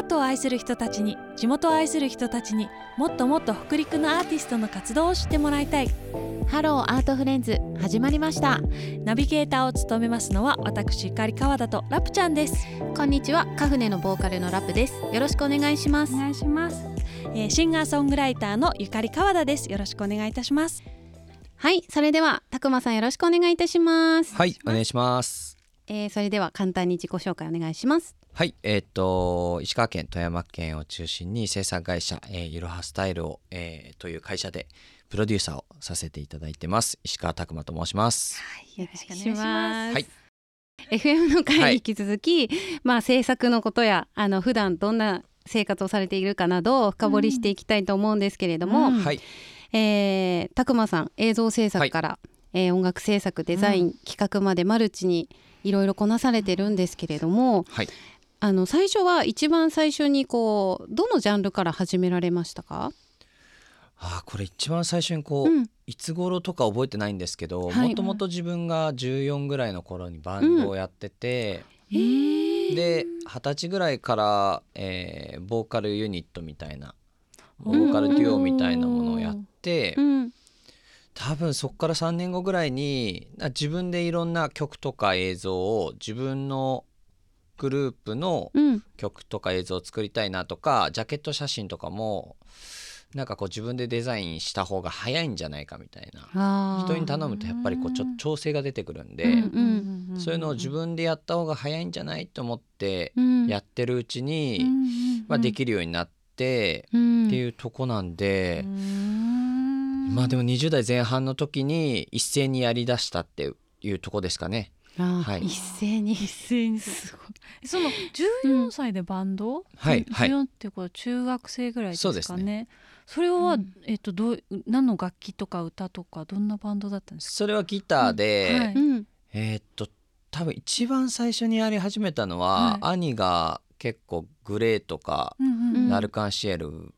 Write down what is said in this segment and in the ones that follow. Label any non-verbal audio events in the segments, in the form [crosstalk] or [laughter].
アートを愛する人たちに地元を愛する人たちにもっともっと北陸のアーティストの活動を知ってもらいたい。 Hello Art Friends 始まりました。ナビゲーターを務めますのは私ゆかり川田とラプちゃんです。こんにちはカフネのボーカルのラプです。よろしくお願いします。お願いします、えーシンガーソングライターのゆかり川田です。よろしくお願いいたします。はいそれではたくまさんよろしくお願いいたします。はい、お願いします。えーそれでは簡単に自己紹介お願いします。はい、えーっと石川県富山県を中心に制作会社、えー、いろはスタイルを、えーという会社でプロデューサーをさせていただいてます。石川拓磨と申します。よろしくお願いしよろしくお願いします。はい。FM の会はいに引き続き、まあ制作のことやあの普段どんな生活をされているかなどを深掘りしていきたいと思うんですけれども、うん。はい、えー、たくまさん映像制作から、えー音楽制作デザイン、企画までマルチにいろいろこなされてるんですけれどもはい、あの最初は一番最初にこうどのジャンルから始められましたか、あーこれ一番最初にこう、うん。いつ頃とか覚えてないんですけど、はい。もともと自分が14ぐらいの頃にバンドをやってて、えー。で二十歳ぐらいから、えーボーカルユニットみたいなボーカルデュオみたいなものをやって、うん多分そこから3年後ぐらいにあ自分でいろんな曲とか映像を自分のグループのうん。曲とか映像を作りたいなとかジャケット写真とかもなんかこう自分でデザインした方が早いんじゃないかみたいな人に頼むとやっぱりこうちょっと調整が出てくるんで、うんそういうのを自分でやった方が早いんじゃないと思ってうん。やってるうちに、まあ、できるようになってうん。っていうとこなんで。まあでも20代前半の時に一斉にやりだしたっていうとこですかね。あーはい。一斉に。一斉に。すごいその14歳でバンド、はいはい。14ってことは中学生ぐらいですかね。そうですね。それは、うん。えっとどう何の楽器とか歌とかどんなバンドだったんですか？それはギターで、はい。うん。えーっと多分一番最初にやり始めたのは、は兄が結構グレーとか、うんうんうん。ナルカンシエル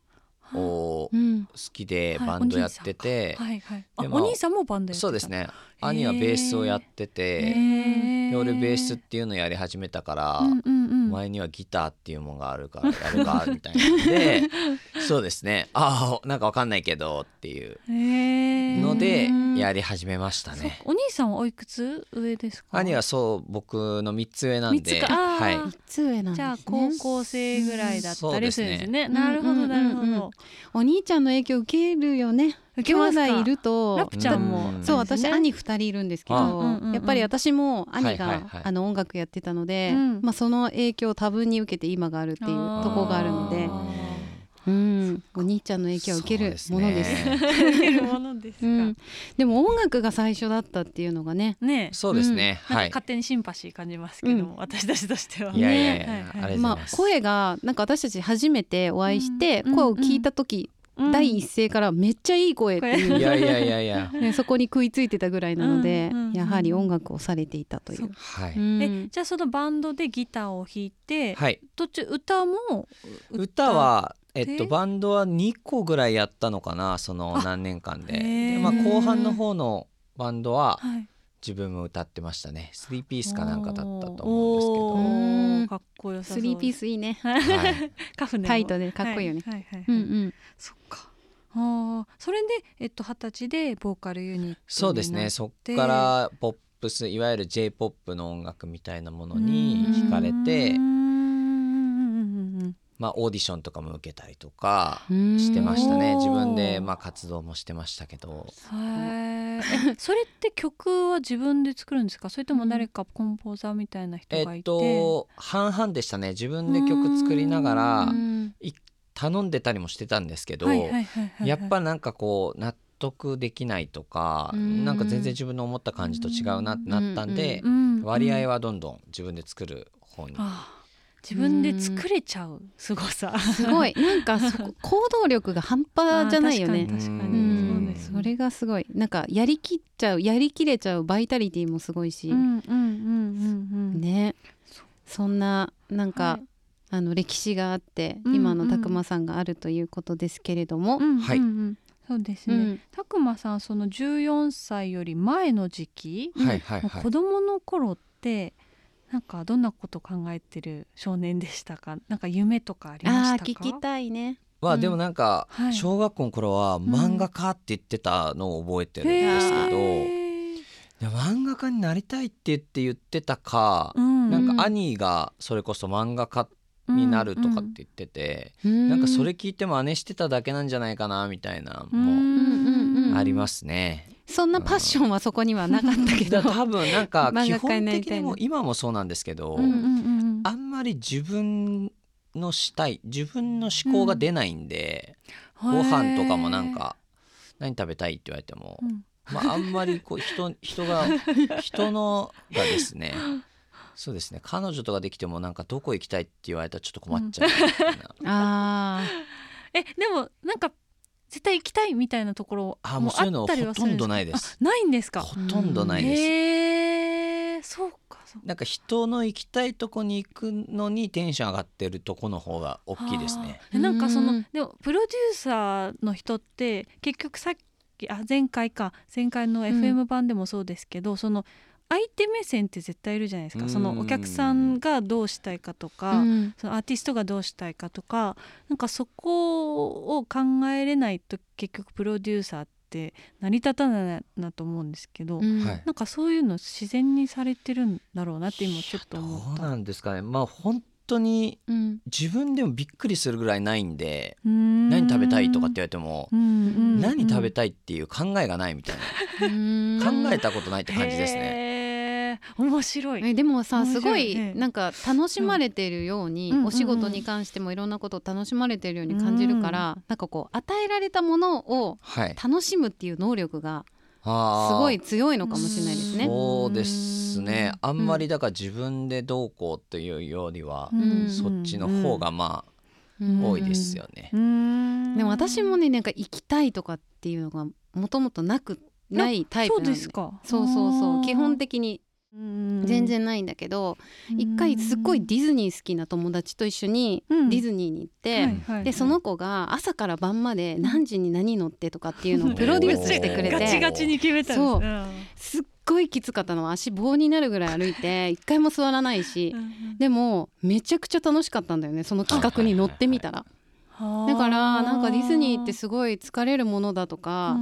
を好うん。きではい。バンドやってて、はいはい。お兄さんもバンドやってたそうですね兄はベースをやってて、で俺ベースっていうのをやり始めたから、うんうんうん。お前にはギターっていうものがあるからやるかみたいなんで [laughs] そうですね。ああなんかわかんないけどっていうのでうんやり始めましたね。お兄さんはおいくつ上ですか？兄はそう僕の3つ上なんで、はい、いつ上なんですね。じゃあ高校生ぐらいだったりするんですね。ね。なるほどなるほうんうんうんど。お兄ちゃんの影響受けるよね兄弟いると。ラプちゃんもうんそう私兄二人いるんですけど、やっぱり私も兄が、はいはいはい。あの音楽やってたので、うん。まあその影響を多分に受けて今があるっていうとこがあるのであうん、お兄ちゃんの影響を受けるものです。そうね受けるものですか。うん、でも音楽が最初だったっていうのがね、ね。え。そうですね、はい。なんか勝手にシンパシー感じますけども、うん。私たちとしては。いやいやいや、はいはいまあ声がなんか私たち初めてお会いして、うん声を聞いた時、うん第一声からめっちゃいい声っていう。いやいやいやいや。ね、そこに食いついてたぐらいなので、うんうんうんやはり音楽をされていたといそう。う。はい、うん。えじゃあそのバンドでギターを弾いて、はい、途中歌も歌はえっでとバンドは2個ぐらいやったのかなその何年間で。で、まあ、後半の方のバンドははい自分も歌ってましたね。3ピースかなんかだったと思うんですけおどかっこよさスリーピーススいいね。はい、カフタイトでかっこいいよね。はいはいはいはい。うんうん。そっか。ああ、それでえっと二十歳でボーカルユニットそうですね。そっからポップスいわゆる j p o p の音楽みたいなものに惹かれてうんまあ、オーディションとかも受けたりとかうん。してましたね。自分でまあ活動もしてましたけど。それって曲は自分で作るんですか？それとも誰かコンポーザーみたいな人えっがいて、と半々でしたね。自分で曲作りながらうん頼んでたりもしてたんですけど、やっぱなんかこう納得できないとか、うん。なんか全然自分の思った感じと違うなってなったんで、うん割合ははどんどん自分で作る方に、ああ自分で作れちゃうすごさ。すごい。なんかそこ [laughs] 行動力が半端じゃないよね。確かに。確かうにん。そうです。それがすごい。なんかやりきっちゃうやりきれちゃうバイタリティもすごいし、うんうんうんうんうんね。そんななんか、はい。あの歴史があって、うんうん。今のたくまさんがあるということですけれども、うんはいうん。うんそうですね、うん。たくまさんその14歳より前の時期、はいはいはい。子供の頃ってなんかどんなこと考えてる少年でしたか？なんか夢とかありましたか？あー聞きたいね。は、うん。でもなんかはい。小学校の頃は漫画家って言ってたのを覚えてるんですけど、へーで漫画家になりたいって言って言ってたか、うん。なんか兄がそれこそ漫画家になるとかって言ってて、ななんかそれ聞いて真似してただけなんじゃないかなみたいなもうんうん。ありますね。そんなパッションはそこにはなかったけど。多分なんか [laughs] 基本的にも今もそうなんですけど、うんうんうんうんあんまり自分のしたい自分の思考が出ないんで、ご飯とかもなんか何食べたいって言われても、うん。まあ、あんまりこう人 [laughs] 人が人のがですねそうですね彼女とかできてもなんかどこ行きたいって言われたらちょっと困っちゃうみたいな、[laughs] あえでもなんか絶対行きたいみたいなところあもうそういうのあったりほとんどないです。あないんですか？ほとんどないです、へえそうかそうか。なんか人の行きたいとこに行くのにテンション上がってるとこの方が大きいですね。なんかそのうん。でもプロデューサーの人って結局さっきあ前回か前回の FM 版でもそうですけど、その相手目線って絶対いるじゃないですか、うん。そのお客さんがどうしたいかとーか、うん。そのアーティストがどうしたいかとかなんかそこを考えれないと結局プロデューサーって成り立たないなと思うんですけど、うん。はい。なんかそういうの自然にされてるんだろうなって今ちょっとど思った。うなんですかね。まあ本当にうん。自分でもびっくりするぐらいないんで何何食べたいとかって言われても何食べたたいっていう考えがないみたいな。うん。考えたことないって感じですね。ね。面白い。えでもさすごいええなんか楽しまれてるように、うんお仕事に関してもいろんなことを楽しまれてるように感じるから、なんかこう与えられたものをはい。楽しむっていう能力がすごい強いのかもしれないですね。そうですね。あんまりうんだから自分でどうこうというよりは、んそっちの方がまうんあ多いですよね。うん。でも私もねなんか行きたいとかっていうのがもともとなくないタイプそなでうんですか。そうそうそう基本的に全全然ないんだけど一回すっごいディズニー好きな友達と一緒にうん。ディズニーに行って、でその子が朝から晩まで何時に何乗ってとかっていうのを [laughs] プロデュースしてくれおーガチてガチに決めたんです。ねすっごいきつかったの。足棒になるぐらい歩いて [laughs] 一回も座らないし。でもめちゃくちゃ楽しかったんだよねその企画に乗ってみたらだからなんかディズニーってすごい疲れるものだとか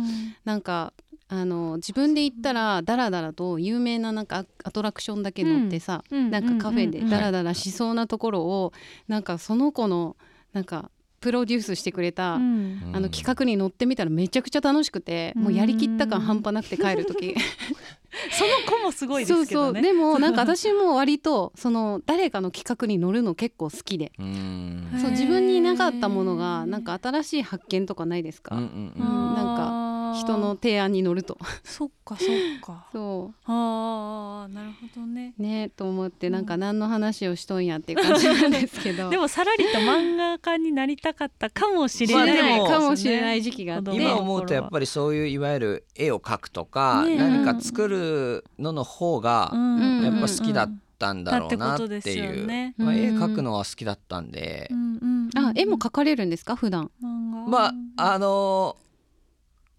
なんかあの自分で行ったらダラダラと有名ななんかアアトラクションだけ乗ってさ、なんかカフェでダラダラしそうなところをなんかその子のなんかプロデュースしてくれた、うん。あの企画に乗ってみたらめちゃくちゃ楽しくて、もうやりきった感半端なくて帰る時 [laughs] [laughs] その子もすごいでそうすけどね。そうでも [laughs] なんか私も割とその誰かの企画に乗るの結構好きで、[laughs] そう自分になかったものがなんか新しい発見とかないですか、うんうんうんうん。なんか人の提案に乗ると。そっかそっか。[laughs] そあーなるほどね。うねと思ってなんか何の話をしとんやっていう感じなんですけど。[laughs] でもさらりと漫画家になりたかったかもしれない。まあかもしれない時期があって、今思うとやっぱりそういういわゆる絵を描くとか、ねえ。何か作るのの方がうん。やっぱ好きだったんだろうなっていう、よねまあ、うん絵描くのは好きだったんで、うん。うん。あ絵も描かれるんですか普段。漫画まああの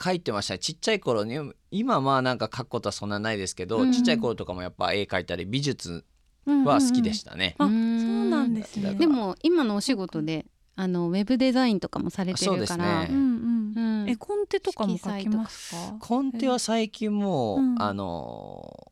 描いてましたね。ちっちゃい頃に。今まあなんか描くことはそんなないですけど、うん。ちっちゃい頃とかもやっぱ絵描いたり美術は好きでしたね。あうーん。そうなんですね。でも今のお仕事であのウェブデザインとかもされてそうでするからね。うんうん。うん。絵コンテとかも描きますか？コンテは最近もう、うん。あの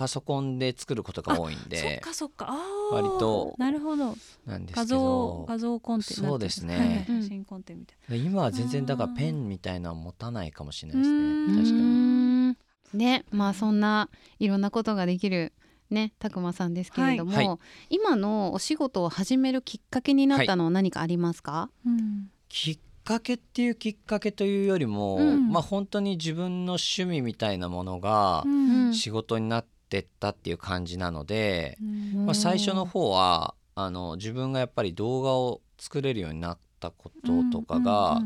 パソコンで作ることが多いんそっでかそっか。あー。割と。なるほど。なんです画像けど。画像コンテそうですね。写真コンテみたい今は全然だからペンみたいなの持たないかもしれないですうねん。確かに。ねまあそんないろんなことができるねたくまさんですけれども、はい。はい今のお仕事を始めるきっかけになったのは何かありますか、なうん。きっかけっていうきっかけというよりも、うん。まあ本当に自分の趣味みたいなものがうん。仕事になってったっていう感じなので、うん。まあ、最初の方はあの自分がやっぱり動画を作れるようになったこととかが、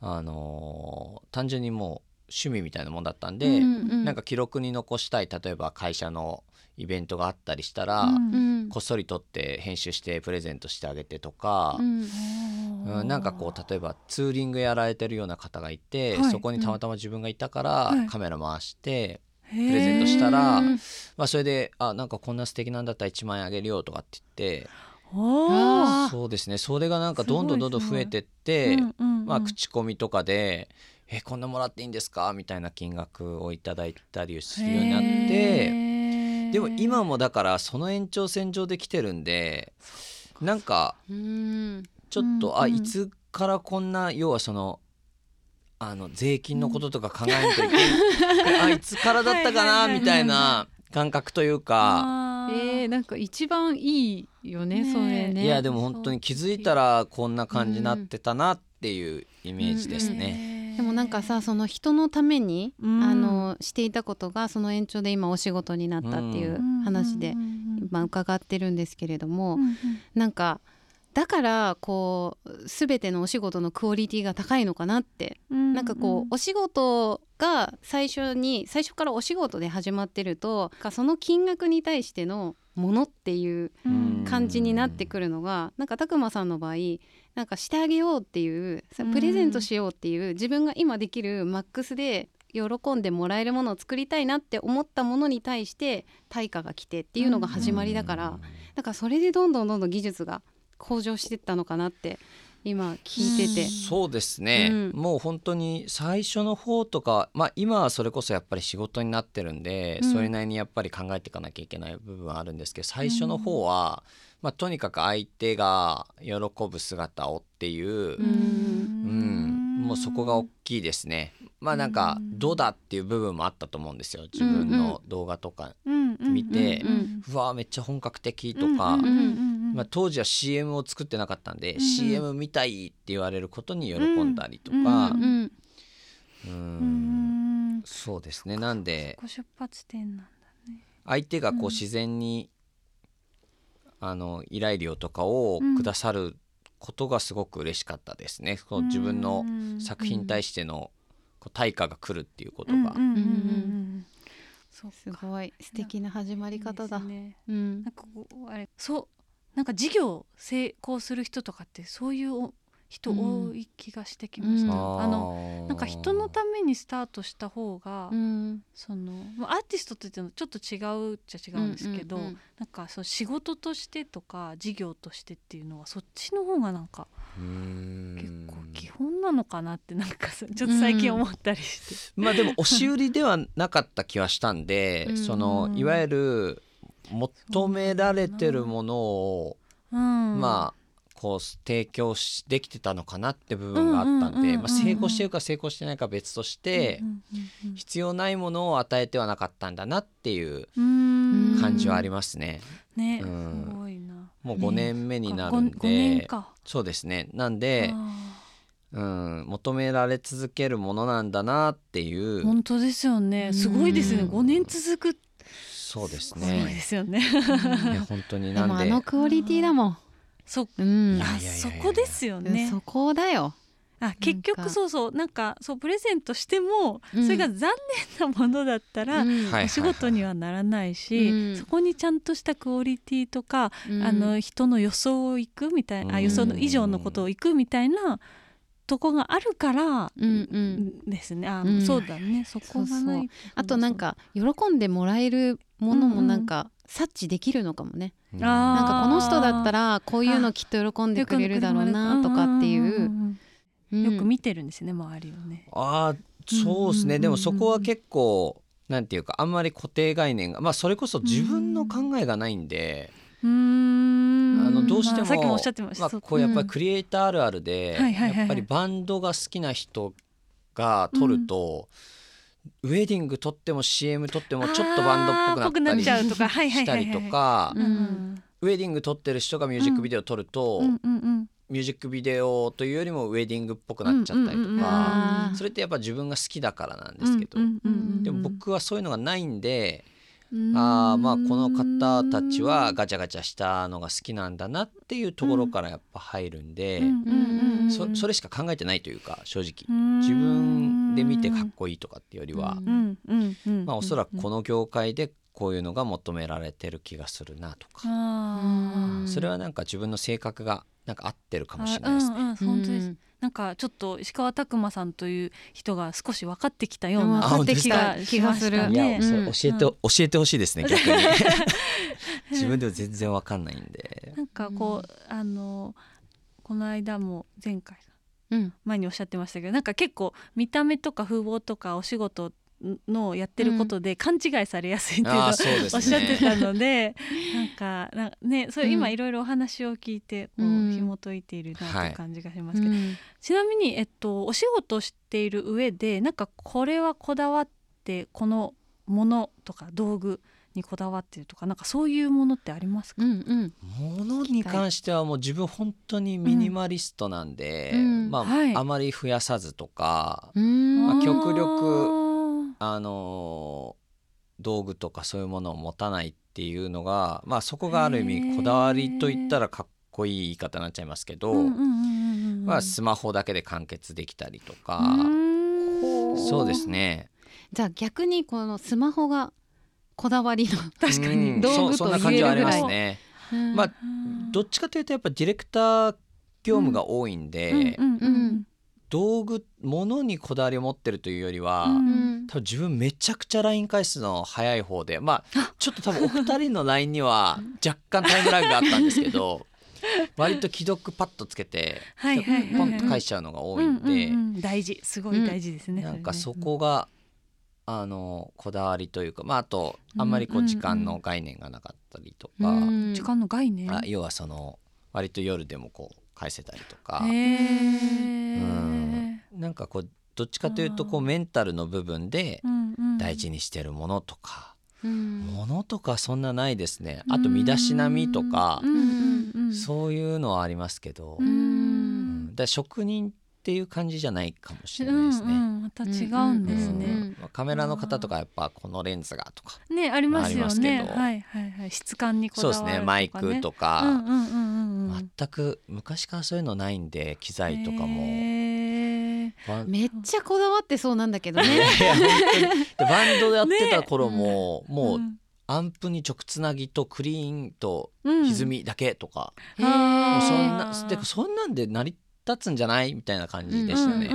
あの単純にもう趣味みたいなもんだったんで、うんうんなんか記録に残したい例えば会社のイベントがあったりしたら、うんうん。こっそり撮って編集してプレゼントしてあげてとかう、ん。うんうんなんかこう例えばツーリングやられてるような方がいて、はい。そこにたまたま自分がいたから、はい。カメラ回して、プレゼントしたら、まあ、それで「あなんかこんな素敵なんだったら1万円あげるよ」とかって言ってそうですね。それがなんかどんどんどんどん増えてって、まあ、口コミとかで「えこんなもらっていいんですか?」みたいな金額をいただいたりするようになってでも今もだからその延長線上で来てるんでなんかちょっとあいつからこんな要はそのあの税金のこととか考えないといけないあいつからだったかなみたいな感覚というか。えー、なんか一番いいよね、ね、それね。いやでも本当に気づいたらこんな感じになってたなっていうイメージですね、でもなんかさその人のために、うん、あのしていたことがその延長で今お仕事になったっていう話で、まあ、伺ってるんですけれども、うんうん、なんかだからこう全てのお仕事のクオリティが高いのかなって、うん、なんかこうお仕事が最初に最初からお仕事で始まってるとその金額に対してのものっていう感じになってくるのが、なんか拓磨さんの場合なんかしてあげようっていうプレゼントしようっていう自分が今できるマックスで喜んでもらえるものを作りたいなって思ったものに対して対価が来てっていうのが始まりだから、だからそれでどんどんどんどん技術が向上してったのかなって今聞いてて。そうですね、うん、もう本当に最初の方とかまあ今はそれこそやっぱり仕事になってるんで、うん、それなりにやっぱり考えていかなきゃいけない部分はあるんですけど最初の方は、うん、まあ、とにかく相手が喜ぶ姿をっていう、うん。もうそこが大きいですね。まあなんかどうだっていう部分もあったと思うんですよ自分の動画とか見てうわめっちゃ本格的とかまあ、当時は CM を作ってなかったんで、うん、CM 見たいって言われることに喜んだりとか、うんうんそうですね。なんで出発点なんだね相手がこう自然に、あの依頼料とかをくださることがすごく嬉しかったですね、その自分の作品に対してのこう対価が来るっていうことが。すごい素敵な始まり方だ。いいね、うん、なんかこうあれそうなんか事業成功する人とかってそういう人多い気がしてきました、うん、あのなんか人のためにスタートした方が、うん、そのアーティストといってもちょっと違うっちゃ違うんですけど、うんうんうん、なんかそう仕事としてとか事業としてっていうのはそっちの方がなんか結構基本なのかなってなんかちょっと最近思ったりして、まあでも押し売りではなかった気はしたんで、そのいわゆる求められてるものを、うん、まあこう提供しできてたのかなって部分があったんで、まあ、成功してるか成功してないか別として、必要ないものを与えてはなかったんだなっていう感じはありますね。ね、うん、すごいな。もう5年目になるんで、そうですね。なんで。うん、求められ続けるものなんだなっていう。本当ですよね。すごいですね、5年続くそうですね。そうですよね。いや本当になんで。あのクオリティだもん。そ、うん、あそこですよね。そこだよ。あ結局そうそうなんかそうプレゼントしても、うん、それが残念なものだったら、うん、お仕事にはならないし、うん、そこにちゃんとしたクオリティとか、あの人の予想をいくみたいな、あ予想の以上のことをいくみたいなとこがあるからですね、あ、そうだね。そこがない。あとなんか喜んでもらえるものもなんか察知できるのかもね、うん、なんかこの人だったらこういうのきっと喜んでくれるだろうなとかっていう、よく見てるんですね周りをね。あそうですね、でもそこは結構なんていうかあんまり固定概念がまあそれこそ自分の考えがないんで、あのどうしても,、さっきもおっしゃってました、まあ、こうやっぱりクリエイターあるあるで、やっぱりバンドが好きな人が撮ると、ウェディング撮っても CM 撮ってもちょっとバンドっぽくなったりしたりとかウェディング撮ってる人がミュージックビデオ撮ると、ミュージックビデオというよりもウェディングっぽくなっちゃったりとか、それってやっぱ自分が好きだからなんですけど、でも僕はそういうのがないんで。あまあこの方たちはガチャガチャしたのが好きなんだなっていうところからやっぱ入るんで、そそれしか考えてないというか正直。自分で見てかっこいいとかっていうよりは、まあ、おそらくこの業界でこういうのが求められてる気がするなとか。それはなんか自分の性格がなんか合ってるかもしれないですね。うんうん、本当ですなんかちょっと石川拓磨さんという人が少し分かってきたような気が気がする。ね、教えて、うん、教えてほしいですね [laughs] 逆に。自分でも全然分かんないんで。なんかこうあのこの間も前回前におっしゃってましたけど、なんか結構見た目とか風貌とかお仕事のやってることで勘違いされやすいっていうのを、おっしゃってたので [laughs] なんかなねそれ今いろいろお話を聞いてこう紐解いているなという感じがしますけど、はい、ちなみに、えっと、お仕事をしている上でなんかこれはこだわってこのものとか道具にこだわってるとかなんかそういうものってありますか、うんうん、ものに関してはもう自分本当にミニマリストなんで、うん、まあ、はい、あまり増やさずとか、まあ、極力あの道具とかそういうものを持たないっていうのが、まあ、そこがある意味こだわりといったらかっこいい言い方になっちゃいますけど、まあ、スマホだけで完結できたりとか。そうですね。じゃあ逆にこのスマホがこだわりの確かに道具と言えるぐらい。ね、まあどっちかというとやっぱディレクター業務が多いんで、道具物にこだわりを持ってるというよりは、うん、多分自分めちゃくちゃ LINE 返すの早い方で。まあちょっと多分お二人の LINE には [laughs] 若干タイムラグがあったんですけど [laughs] 割と既読パッとつけてポンと返しちゃうのが多いんで、大事。すごい大事ですね、うん、なんかそこが、あのこだわりというか、まあ、あとあんまりこう時間の概念がなかったりとか、時間の概念？要はその割と夜でもこう返せたりとか、うん、なんかこうどっちかというとこうメンタルの部分で大事にしてるものとか、うん、ものとかそんなないですね。あと身だしなみとか、そういうのはありますけど、うん、だ職人っていう感じじゃないかもしれないですね。うんうん、また違うんですね、うんうん、カメラの方とかやっぱこのレンズがとかねありますよね。はいはいはい。質感にこだわるそうですね。マイクとか、全く昔からそういうのないんで機材とかも。めっちゃこだわってそうなんだけどね。[laughs] バンドでやってた頃も、ね、もう、アンプに直つなぎとクリーンと歪みだけとか、うん、もうそんなでそんなんで成り立つんじゃないみたいな感じでしたね。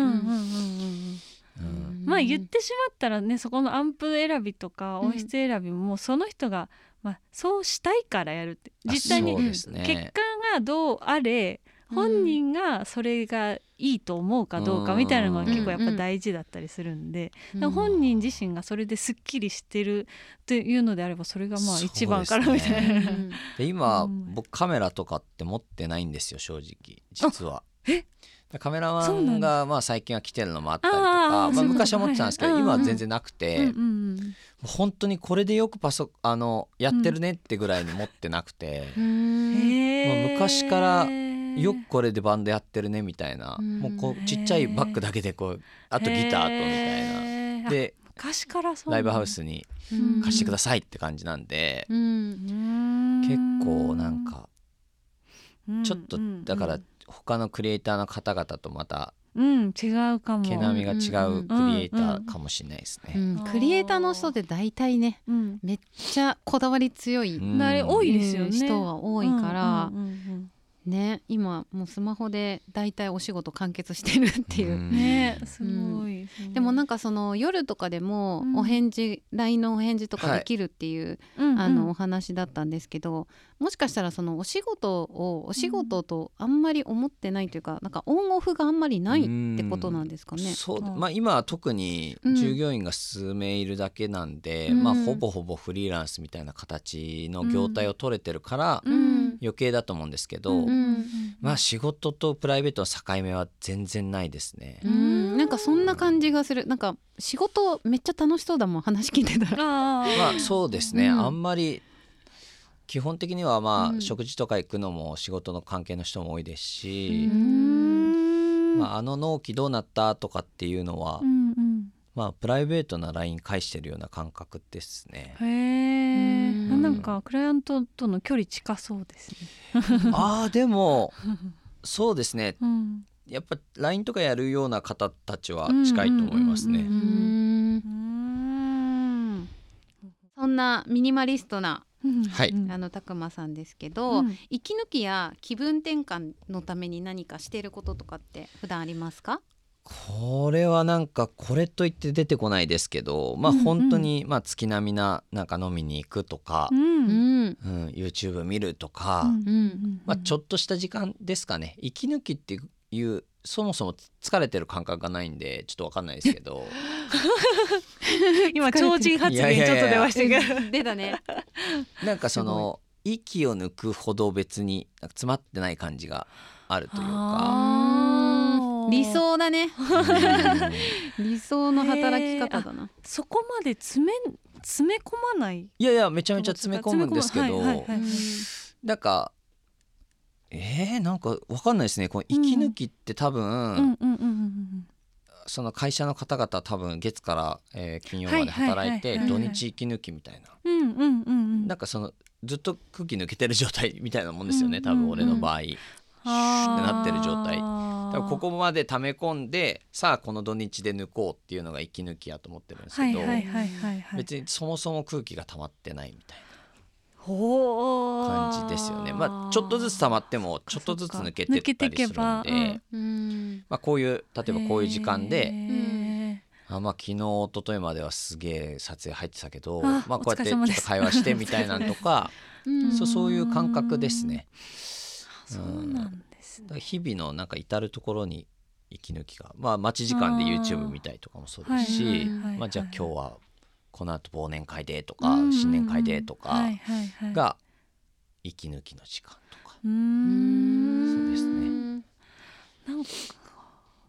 まあ言ってしまったらねそこのアンプ選びとか音質選びももうその人が、まあ、そうしたいからやるって。実際に結果がどうあれ本人がそれがいいと思うかどうかみたいなのが結構やっぱ大事だったりするんで、本人自身がそれですっきりしてるっていうのであればそれがまあ一番からみたいな。ね、今、僕カメラとかって持ってないんですよ正直実は。え？カメラマンがまあ最近は来てるのもあったりとかまあ、昔は思ってたんですけど、今は全然なくて、本当にこれでよくパソあのやってるねってぐらいに持ってなくて、まあ、昔からよくこれでバンドやってるねみたいな、もうこうちっちゃいバッグだけでこうあとギターとみたいな。で昔からライブハウスに貸してくださいって感じなんで、結構なんかちょっとだから他のクリエイターの方々とまたうん、違うかも。毛並みが違うクリエイターかもしれないですね、うん。うん、クリエイターの人って大体ね、うん、めっちゃこだわり強い、多いですよね。人は多いから、ね今もうスマホで大体お仕事完結してるっていう。ねすごい、うん、でもなんかその夜とかでもお返事、うん、LINE のお返事とかできるっていう、はい、あのお話だったんですけどもしかしたらそのお仕事をお仕事とあんまり思ってないというか、うん、なんかオンオフがあんまりないってことなんですかね。そうまあ、今は特に従業員が数名いるだけなんで、まあ、ほぼほぼフリーランスみたいな形の業態を取れてるから、余計だと思うんですけど、まあ仕事とプライベートの境目は全然ないですね。うん。なんかそんな感じがする。なんか仕事めっちゃ楽しそうだもん話聞いてたら。[laughs] まあそうですね、あんまり基本的にはまあ、食事とか行くのも仕事の関係の人も多いですし、まあ、あの納期どうなったとかっていうのは、うんうん、まあプライベートな LINE 返してるような感覚ですね。へえ、ん、なんかクライアントとの距離近そうですね。[laughs] ああでもそうですね、うん、やっぱ LINE とかやるような方たちは近いと思いますね。そんなミニマリストなはい、あのたくまさんですけど、うん、息抜きや気分転換のために何かしていることとかって普段ありますか？これはなんかこれといって出てこないですけどまあ本当にまあ月並みななんか飲みに行くとか、うん。うん、YouTube 見るとか、まあ、ちょっとした時間ですかね。息抜きっていうそもそも疲れてる感覚がないんでちょっと分かんないですけど。[laughs] 今超人発言ちょっと出ましたけど。出たね。[laughs] なんかその息を抜くほど別に詰まってない感じがあるというか理想だね。理想の働き方だな。そこまで詰め詰め込まない？いやいやめちゃめちゃ詰め込むんですけど、なんかえー、なんかわかんないですね。この息抜きって多分、その会社の方々多分月から、えー、金曜まで働いて土日息抜きみたいな、なんかそのずっと空気抜けてる状態みたいなもんですよね。多分俺の場合。シュってなってる状態多分ここまで溜め込んでさあこの土日で抜こうっていうのが息抜きやと思ってるんですけど別にそもそも空気が溜まってないみたいな。感じですよね。まあちょっとずつ溜まってもちょっとずつ抜けてったりするんで、うん、まあこういう例えばこういう時間で。あまあ昨日一昨日まではすげえ撮影入ってたけどまあこうやってちょっと会話してみたいなんとか [laughs] そうそういう感覚ですね。そうなんですね。日々のなんか至る所に息抜きがまあ待ち時間で YouTube 見たりとかもそうですしまあじゃあ今日はこの後忘年会でとか新年会でとかが息抜きの時間とか。そうですね。なんか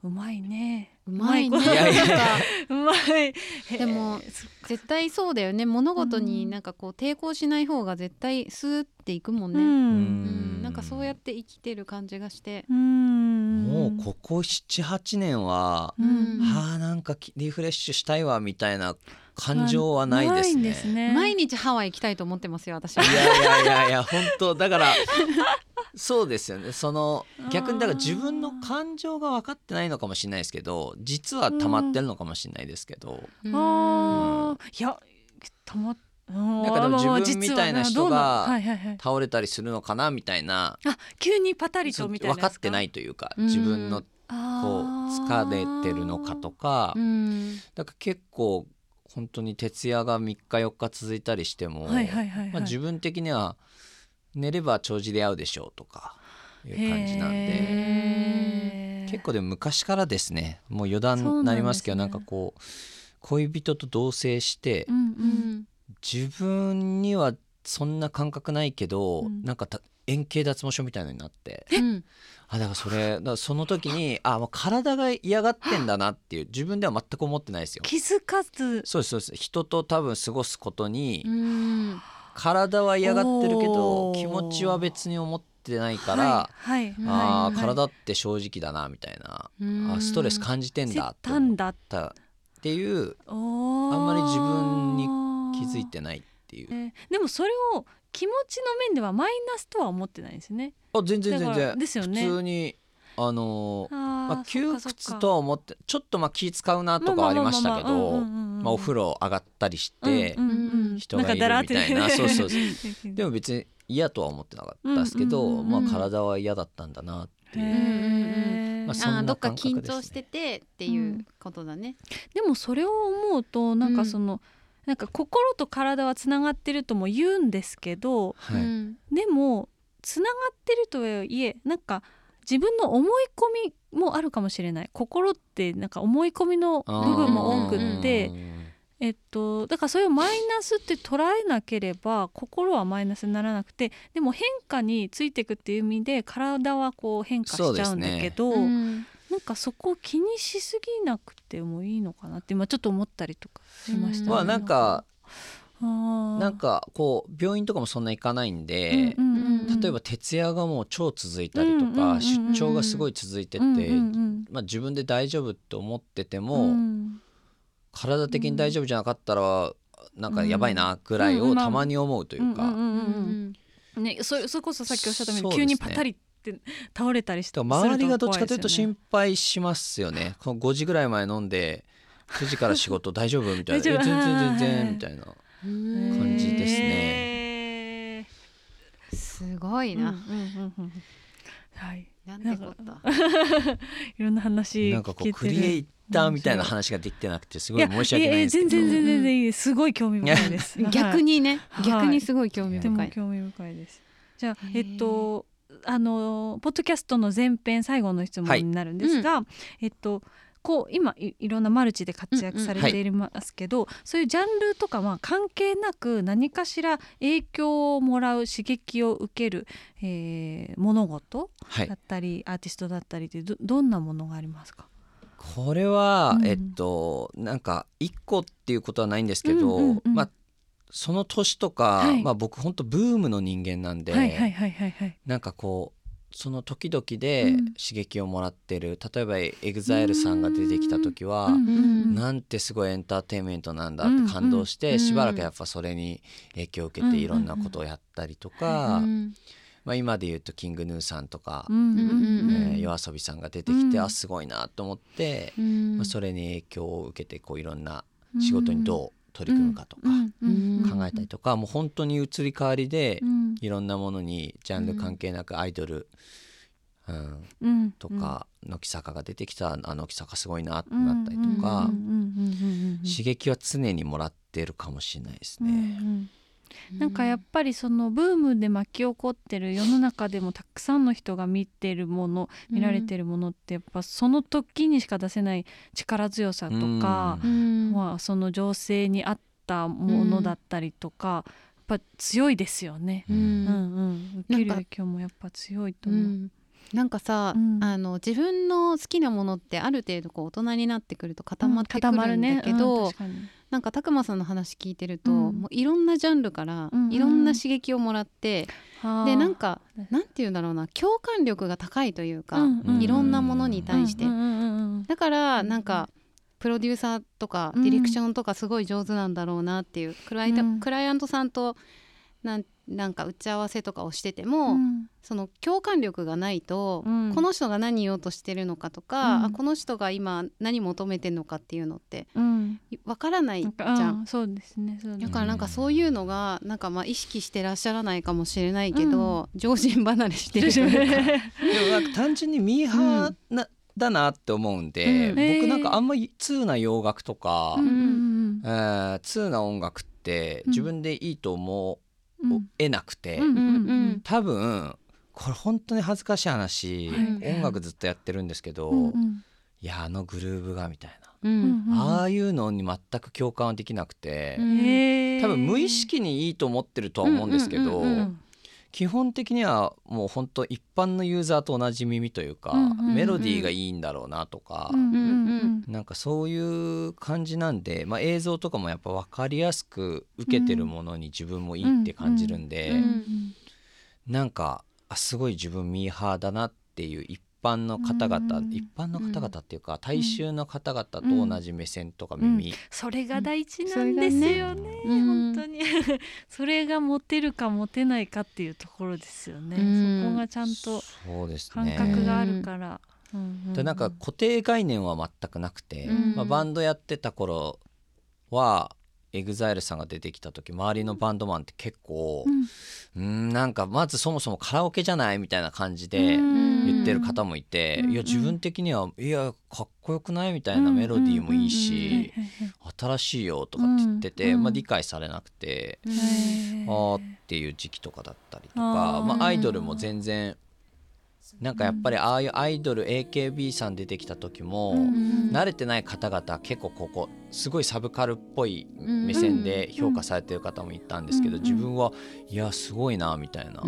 うまいね。うまいね。いやいやうまい。[laughs] でも絶対そうだよね。物事になんかこう抵抗しない方が絶対スーっていくもんね。うん。なんかそうやって生きてる感じがして。もうここ78年は、はあなんかリフレッシュしたいわみたいな感情はないですね。すね。毎日ハワイ行きたいと思ってますよ私は。いやいやいやいや [laughs] 本当。だからそうですよね。その逆にだから自分の感情が分かってないのかもしれないですけど実は溜まってるのかもしれないですけど。うん、あいや溜まってなんかでも自分みたいな人が倒れたりするのかなみたいな、あ急にパタリとみたいな分かってないというか自分のこう疲れてるのかとか。だから結構本当に徹夜が3日4日続いたりしても自分的には寝れば長寿で会うでしょうとかいう感じなんで結構でも昔からですね。もう余談になりますけどなん,、かこう恋人と同棲して、自分にはそんな感覚ないけど、うん、なんか円形脱毛症みたいのになって、うん、あだからそれだからその時にあもう体が嫌がってんだなっていう自分では全く思ってないですよ。気づかず。そうですそうです。人と多分過ごすことに体は嫌がってるけど気持ちは別に思ってないから、はいはい、あ、はい、体って正直だなみたいな。あストレス感じてんだっていうあんまり自分に気づいてないっていう、えー、でもそれを気持ちの面ではマイナスとは思ってないですね。あ全然全然。ですよね。普通にあのまあ、窮屈とは思ってちょっとまあ気使うなとかありましたけどお風呂上がったりして、人がいるみたいなそうそう [laughs] でも別に嫌とは思ってなかったですけど、まあ、体は嫌だったんだなっていう。まあ、そんな、ね、どっか緊張しててっていうことだね、でもそれを思うとなんかその、うんなんか心と体はつながってるとも言うんですけど、はい、でもつながってるとはいえなんか自分の思い込みもあるかもしれない。心ってなんか思い込みの部分も多くって。えっと、だからそれをマイナスって捉えなければ心はマイナスにならなくてでも変化についていくっていう意味で体はこう変化しちゃうんだけど、ねなんかそこを気にしすぎなくてもいいのかなって今ちょっと思ったりとかしました、ね、まあなんかなんかこう病院とかもそんな行かないんで、例えば徹夜がもう超続いたりとか、出張がすごい続いてて、まあ、自分で大丈夫って思ってても、うん、体的に大丈夫じゃなかったらなんかやばいなぐらいをたまに思うというか。ね、そそれこそさっきおっしゃったように急にパタリって倒れたりして周りがどっちかというと心配しますよね。[laughs] この5時ぐらい前飲んで9時から仕事大丈夫みたいな。全然全然みたいな感じですね。すごいな、はい。なんてこ [laughs] いろんな話なんかこうクリエイターみたいな話ができてなくてすごい申し訳ないですけど。全然全然いいす。ごい興味深いです。逆にね、逆にすごい興味深い。興味深いです。じゃあえっとあのポッドキャストの前編最後の質問になるんですが、はい、えっとこう今いろんなマルチで活躍されていますけど、うんうんはい、そういうジャンルとかは関係なく何かしら影響をもらう刺激を受ける、えー、物事だったり、はい、アーティストだったりってどどんなものがありますか？これは、うん、えっとなんか一個っていうことはないんですけど、うんうんうん、まあその年とか、はい、まあ僕本当ブームの人間なんで、はいはいはいはいはい、なんかこうその時々で刺激をもらってる、うん、例えば EXILE さんが出てきた時は、うん、なんてすごいエンターテインメントなんだって感動して、うん、しばらくやっぱそれに影響を受けていろんなことをやったりとか、まあ、今で言うとキングヌーさんとか、えー、夜遊びさんが出てきて、あすごいなと思って、まあ、それに影響を受けてこういろんな仕事にどう取り組むかとか考えたりとか、もう本当に移り変わりでいろんなものにジャンル関係なくアイドル、うん、とか軒坂が出てきたあの軒坂すごいなってなったりとか刺激は常にもらってるかもしれないですね。なんかやっぱりそのブームで巻き起こってる世の中でもたくさんの人が見てるもの見られてるものってやっぱその時にしか出せない力強さとか、まあ、その情勢に合ったものだったりとか、やっぱ強いですよね。うん。うん受ける影響もやっぱ強いと思う。なんかさ、うん、あの自分の好きなものってある程度こう大人になってくると固まってくるんだけど、うんね。うん、なんか拓磨さんの話聞いてると、もういろんなジャンルからいろんな刺激をもらって、でなんかなんて言うんだろうな共感力が高いというか、いろんなものに対して、だからなんかプロデューサーとかディレクションとかすごい上手なんだろうなっていう、クライクライアントさんとなんなんか打ち合わせとかをしてても、うん、その共感力がないと、うん、この人が何言おうとしてるのかとか、うん、あこの人が今何求めてるのかっていうのってわからないじゃん。そうですねだからなんかそういうのがなんかまあ意識してらっしゃらないかもしれないけど、常人離れしてる。[laughs] でもなんか単純にミーハーな、だなって思うんで、僕なんかあんまり通な洋楽とか、うん、えー、通な音楽って自分でいいと思う得なくて、多分これ本当に恥ずかしい話、音楽ずっとやってるんですけど、いやあのグルーヴがみたいな、ああいうのに全く共感はできなくて、多分無意識にいいと思ってるとは思うんですけど、基本的にはもう本当一般のユーザーと同じ耳というか、メロディーがいいんだろうなとか、なんかそういう感じなんで、まあ、映像とかもやっぱ分かりやすく受けてるものに自分もいいって感じるんで、うなんかあすごい自分ミーハーだなっていう一般の方々、うん、一般の方々っていうか、大衆の方々と同じ目線とか耳、うん、それが大事なんですよね,、本当に。[laughs] それがモテるかモテないかっていうところですよね、そこがちゃんと感覚があるから。でなんか固定概念は全くなくて、まあ、バンドやってた頃は EXILE さんが出てきた時周りのバンドマンって結構うん、なんかまずそもそもカラオケじゃないみたいな感じで言ってる方もいていや自分的にはいやかっこよくないみたいなメロディーもいいし新しいよとかって言ってて、まあ、理解されなくてああっていう時期とかだったりとかまあ、アイドルも全然。なんかやっぱりああいうアイドル AKB さん出てきた時も、慣れてない方々結構ここすごいサブカルっぽい目線で評価されてる方もいたんですけど、自分はいやすごいなみたいな、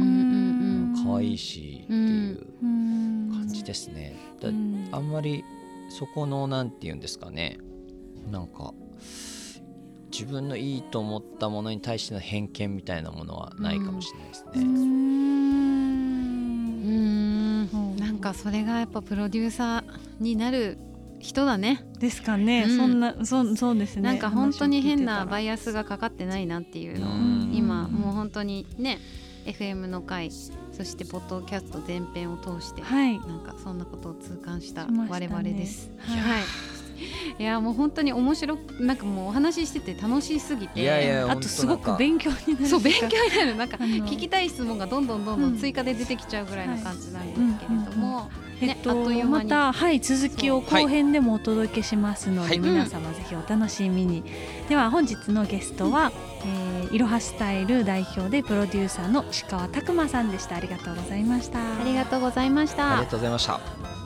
可愛いしっていう感じですね。だあんまりそこの何て言うんですかね。なんか自分のいいと思ったものに対しての偏見みたいなものはないかもしれないですね。かそれがやっぱプロデューサーになる人だね。ですかね、うん、そんなそそうですね。なんか本当に変なバイアスがかかってないなっていうのを今もう本当にね FM の回そしてポッドキャスト全編を通して、はい、なんかそんなことを痛感した我々です。はい、い。やもう本当に面白なんかもうお話ししてて楽しすぎていやいやあとすごく勉強になる。そう勉強になる。なんか聞きたい質問がどんどんどんどん追加で出てきちゃうぐらいの感じなんですけれども。えっと、また、はい、続きを後編でもお届けしますので、はい、皆様ぜひお楽しみに、では本日のゲストは、えー、いろはスタイル代表でプロデューサーの石川拓磨さんでした。ありがとうございました。ありがとうございました。ありがとうございました